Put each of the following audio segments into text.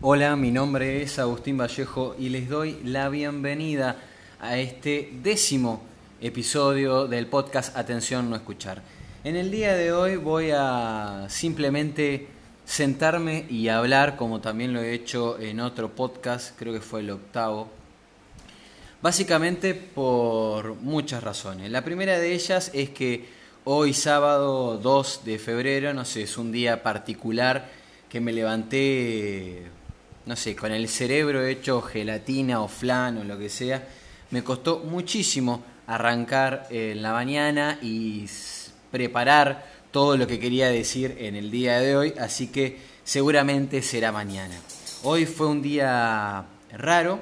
Hola, mi nombre es Agustín Vallejo y les doy la bienvenida a este décimo episodio del podcast Atención No Escuchar. En el día de hoy voy a simplemente sentarme y hablar, como también lo he hecho en otro podcast, creo que fue el octavo, básicamente por muchas razones. La primera de ellas es que hoy sábado 2 de febrero, no sé, es un día particular que me levanté no sé, con el cerebro hecho gelatina o flan o lo que sea, me costó muchísimo arrancar en la mañana y preparar todo lo que quería decir en el día de hoy, así que seguramente será mañana. Hoy fue un día raro,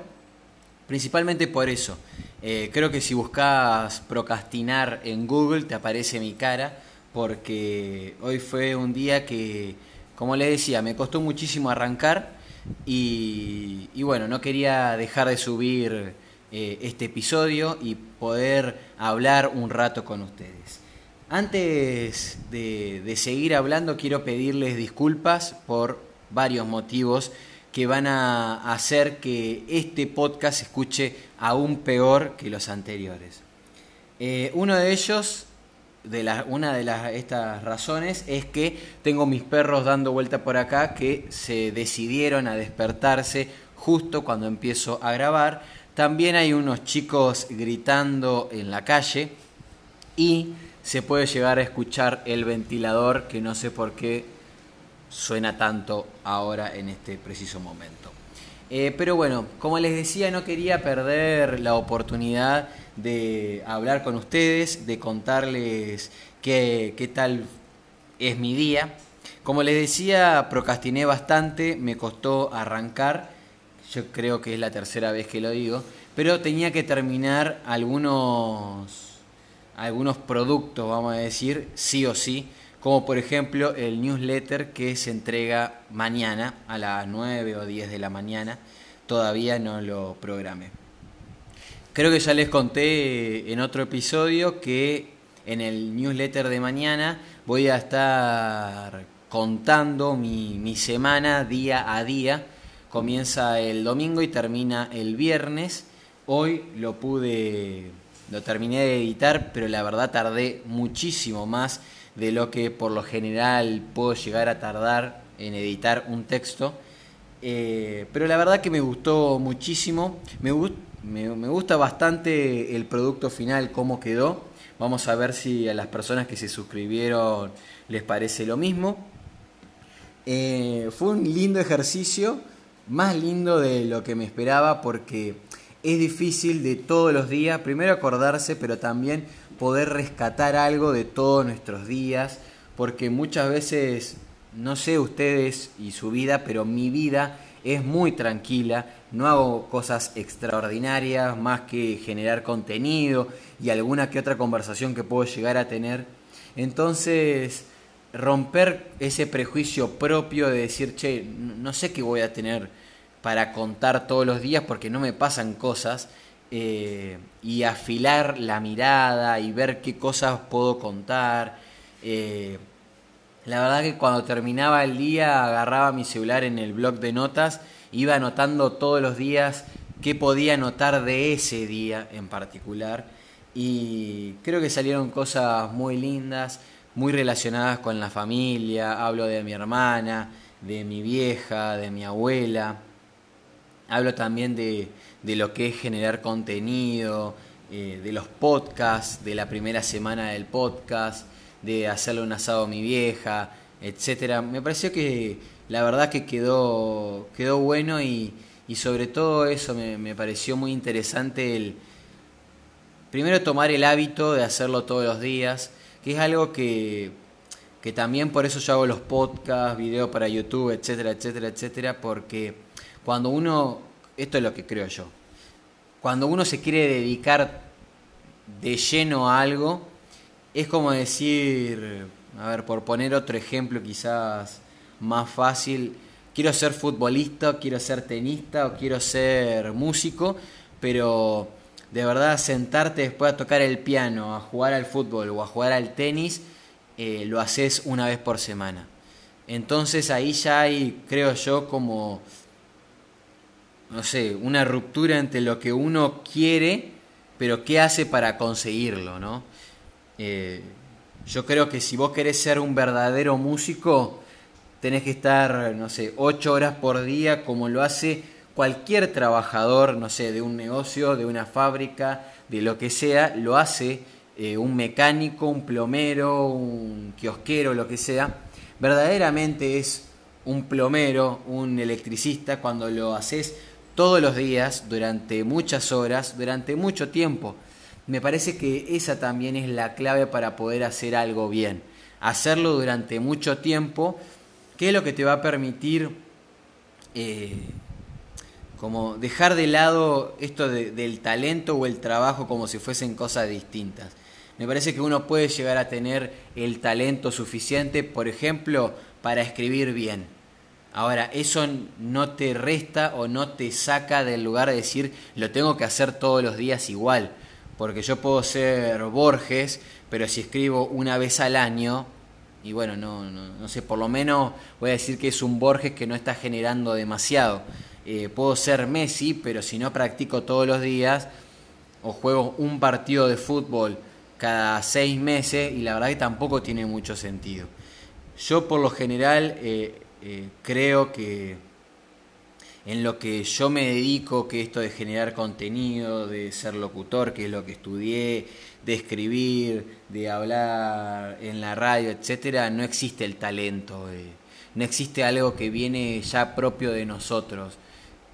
principalmente por eso. Eh, creo que si buscas procrastinar en Google te aparece mi cara, porque hoy fue un día que, como le decía, me costó muchísimo arrancar y, bueno, no quería dejar de subir eh, este episodio y poder hablar un rato con ustedes. Antes de, seguir hablando, quiero pedirles disculpas por varios motivos que van a hacer que este podcast se escuche aún peor que los anteriores. Eh, uno de ellos de una de las, estas razones es que tengo mis perros dando vuelta por acá que se decidieron a despertarse justo cuando empiezo a grabar. También hay unos chicos gritando en la calle y se puede llegar a escuchar el ventilador que no sé por qué suena tanto ahora en este preciso momento. Eh, pero bueno, como les decía, no quería perder la oportunidad de hablar con ustedes, de contarles qué, qué tal es mi día. Como les decía, procrastiné bastante, me costó arrancar, yo creo que es la tercera vez que lo digo, pero tenía que terminar algunos, algunos productos, vamos a decir, sí o sí, como por ejemplo el newsletter que se entrega mañana a las 9 o 10 de la mañana, todavía no lo programé. Creo que ya les conté en otro episodio que en el newsletter de mañana voy a estar contando mi, semana día a día. Comienza el domingo y termina el viernes. Hoy lo pude, lo terminé de editar, pero la verdad tardé muchísimo más de lo que por lo general puedo llegar a tardar en editar un texto. Eh, pero la verdad que me gustó muchísimo. Me, gustó me, gusta bastante el producto final, cómo quedó. Vamos a ver si a las personas que se suscribieron les parece lo mismo. Eh, fue un lindo ejercicio, más lindo de lo que me esperaba porque es difícil de todos los días, primero acordarse, pero también poder rescatar algo de todos nuestros días, porque muchas veces, no sé ustedes y su vida, pero mi vida es muy tranquila, no hago cosas extraordinarias más que generar contenido y alguna que otra conversación que puedo llegar a tener. Entonces, romper ese prejuicio propio de decir, che, no sé qué voy a tener para contar todos los días porque no me pasan cosas, eh, y afilar la mirada y ver qué cosas puedo contar. Eh, la verdad que cuando terminaba el día agarraba mi celular en el blog de notas, iba anotando todos los días qué podía anotar de ese día en particular. Y creo que salieron cosas muy lindas, muy relacionadas con la familia, hablo de mi hermana, de mi vieja, de mi abuela, hablo también de, de lo que es generar contenido, eh, de los podcasts, de la primera semana del podcast, de hacerle un asado a mi vieja, etcétera. Me pareció que la verdad que quedó, quedó bueno y, y sobre todo eso me, me, pareció muy interesante el primero tomar el hábito de hacerlo todos los días, que es algo que, que también por eso yo hago los podcasts, videos para YouTube, etcétera, etcétera, etcétera, porque cuando uno, esto es lo que creo yo, cuando uno se quiere dedicar de lleno a algo, es como decir, a ver, por poner otro ejemplo quizás más fácil, quiero ser futbolista, quiero ser tenista o quiero ser músico, pero de verdad sentarte después a tocar el piano, a jugar al fútbol o a jugar al tenis, eh, lo haces una vez por semana. Entonces ahí ya hay, creo yo, como no sé, una ruptura entre lo que uno quiere, pero qué hace para conseguirlo, ¿no? Eh, yo creo que si vos querés ser un verdadero músico, tenés que estar, no sé, ocho horas por día como lo hace cualquier trabajador, no sé, de un negocio, de una fábrica, de lo que sea, lo hace eh, un mecánico, un plomero, un kiosquero, lo que sea. Verdaderamente es un plomero, un electricista, cuando lo haces todos los días, durante muchas horas, durante mucho tiempo. Me parece que esa también es la clave para poder hacer algo bien. Hacerlo durante mucho tiempo, que es lo que te va a permitir eh, como dejar de lado esto del talento o el trabajo como si fuesen cosas distintas. Me parece que uno puede llegar a tener el talento suficiente, por ejemplo, para escribir bien Ahora, eso no te resta o no te saca del lugar de decir lo tengo que hacer todos los días igual. Porque yo puedo ser Borges, pero si escribo una vez al año, y bueno, no, no, sé, por lo menos voy a decir que es un Borges que no está generando demasiado. Eh, puedo ser Messi, pero si no practico todos los días, o juego un partido de fútbol cada seis meses, y la verdad que tampoco tiene mucho sentido. Yo por lo general eh, eh, creo que en lo que yo me dedico, que esto de generar contenido, de ser locutor, que es lo que estudié, de escribir, de hablar en la radio, etcétera, no existe el talento, eh, no existe algo que viene ya propio de nosotros.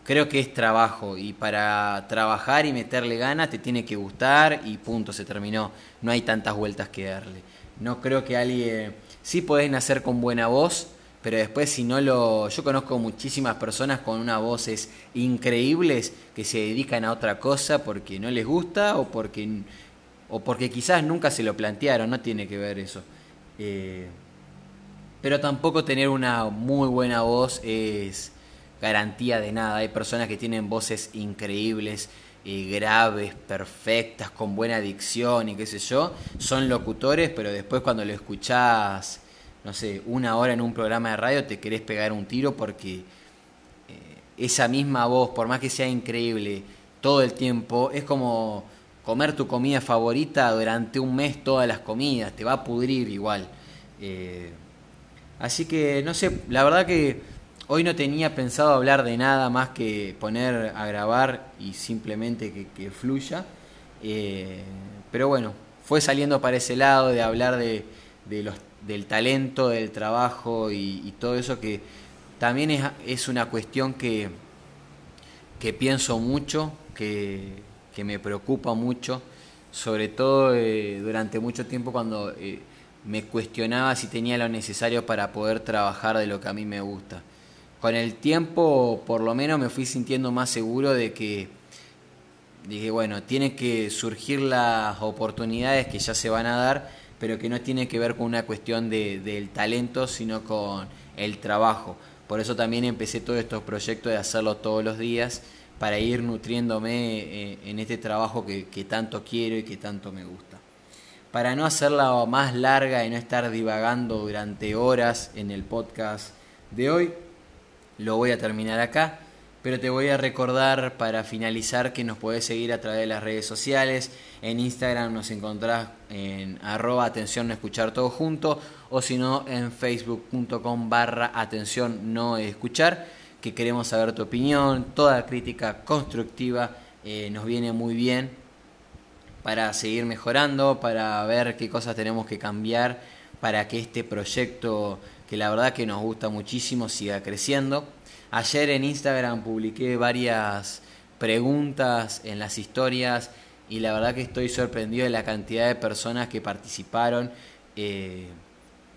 Creo que es trabajo y para trabajar y meterle ganas te tiene que gustar y punto, se terminó. No hay tantas vueltas que darle. No creo que alguien... Sí podés nacer con buena voz, pero después si no lo... Yo conozco muchísimas personas con unas voces increíbles que se dedican a otra cosa porque no les gusta o porque, o porque quizás nunca se lo plantearon, no tiene que ver eso. Eh, pero tampoco tener una muy buena voz es garantía de nada. Hay personas que tienen voces increíbles, eh, graves, perfectas, con buena dicción y qué sé yo. Son locutores, pero después cuando lo escuchás no sé, una hora en un programa de radio te querés pegar un tiro porque eh, esa misma voz, por más que sea increíble todo el tiempo, es como comer tu comida favorita durante un mes todas las comidas, te va a pudrir igual. Eh, así que, no sé, la verdad que hoy no tenía pensado hablar de nada más que poner a grabar y simplemente que, fluya. Eh, pero bueno, fue saliendo para ese lado de hablar de, de los del talento, del trabajo y, todo eso que también es, es una cuestión que, que pienso mucho, que, que, me preocupa mucho, sobre todo eh, durante mucho tiempo cuando eh, me cuestionaba si tenía lo necesario para poder trabajar de lo que a mí me gusta. Con el tiempo, por lo menos, me fui sintiendo más seguro de que dije, bueno, tienen que surgir las oportunidades que ya se van a dar pero que no tiene que ver con una cuestión de, del talento, sino con el trabajo. Por eso también empecé todos estos proyectos de hacerlo todos los días para ir nutriéndome eh, en este trabajo que, que tanto quiero y que tanto me gusta. Para no hacerla más larga y no estar divagando durante horas en el podcast de hoy, lo voy a terminar acá. Pero te voy a recordar para finalizar que nos puedes seguir a través de las redes sociales. En Instagram nos encontrás en arroba atención no escuchar todo junto o si no en facebook.com barra atención no escuchar que queremos saber tu opinión, toda crítica constructiva eh, nos viene muy bien para seguir mejorando, para ver qué cosas tenemos que cambiar para que este proyecto que la verdad que nos gusta muchísimo siga creciendo. Ayer en Instagram publiqué varias preguntas en las historias y la verdad que estoy sorprendido de la cantidad de personas que participaron. Eh,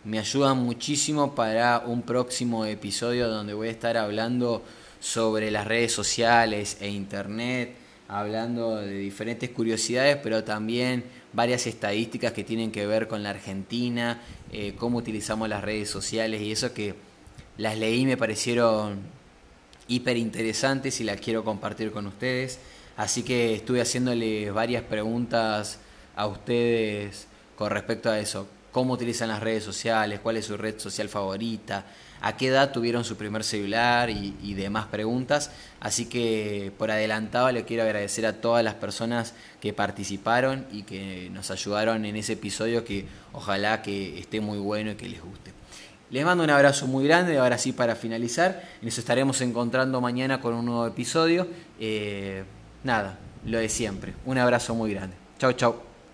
me ayudan muchísimo para un próximo episodio donde voy a estar hablando sobre las redes sociales e internet, hablando de diferentes curiosidades, pero también varias estadísticas que tienen que ver con la Argentina, eh, cómo utilizamos las redes sociales y eso que las leí me parecieron hiper interesantes y las quiero compartir con ustedes. Así que estuve haciéndole varias preguntas a ustedes con respecto a eso. ¿Cómo utilizan las redes sociales? ¿Cuál es su red social favorita? a qué edad tuvieron su primer celular y, demás preguntas. Así que por adelantado le quiero agradecer a todas las personas que participaron y que nos ayudaron en ese episodio que ojalá que esté muy bueno y que les guste. Les mando un abrazo muy grande, ahora sí para finalizar, nos estaremos encontrando mañana con un nuevo episodio. Eh, nada, lo de siempre, un abrazo muy grande. Chau, chau.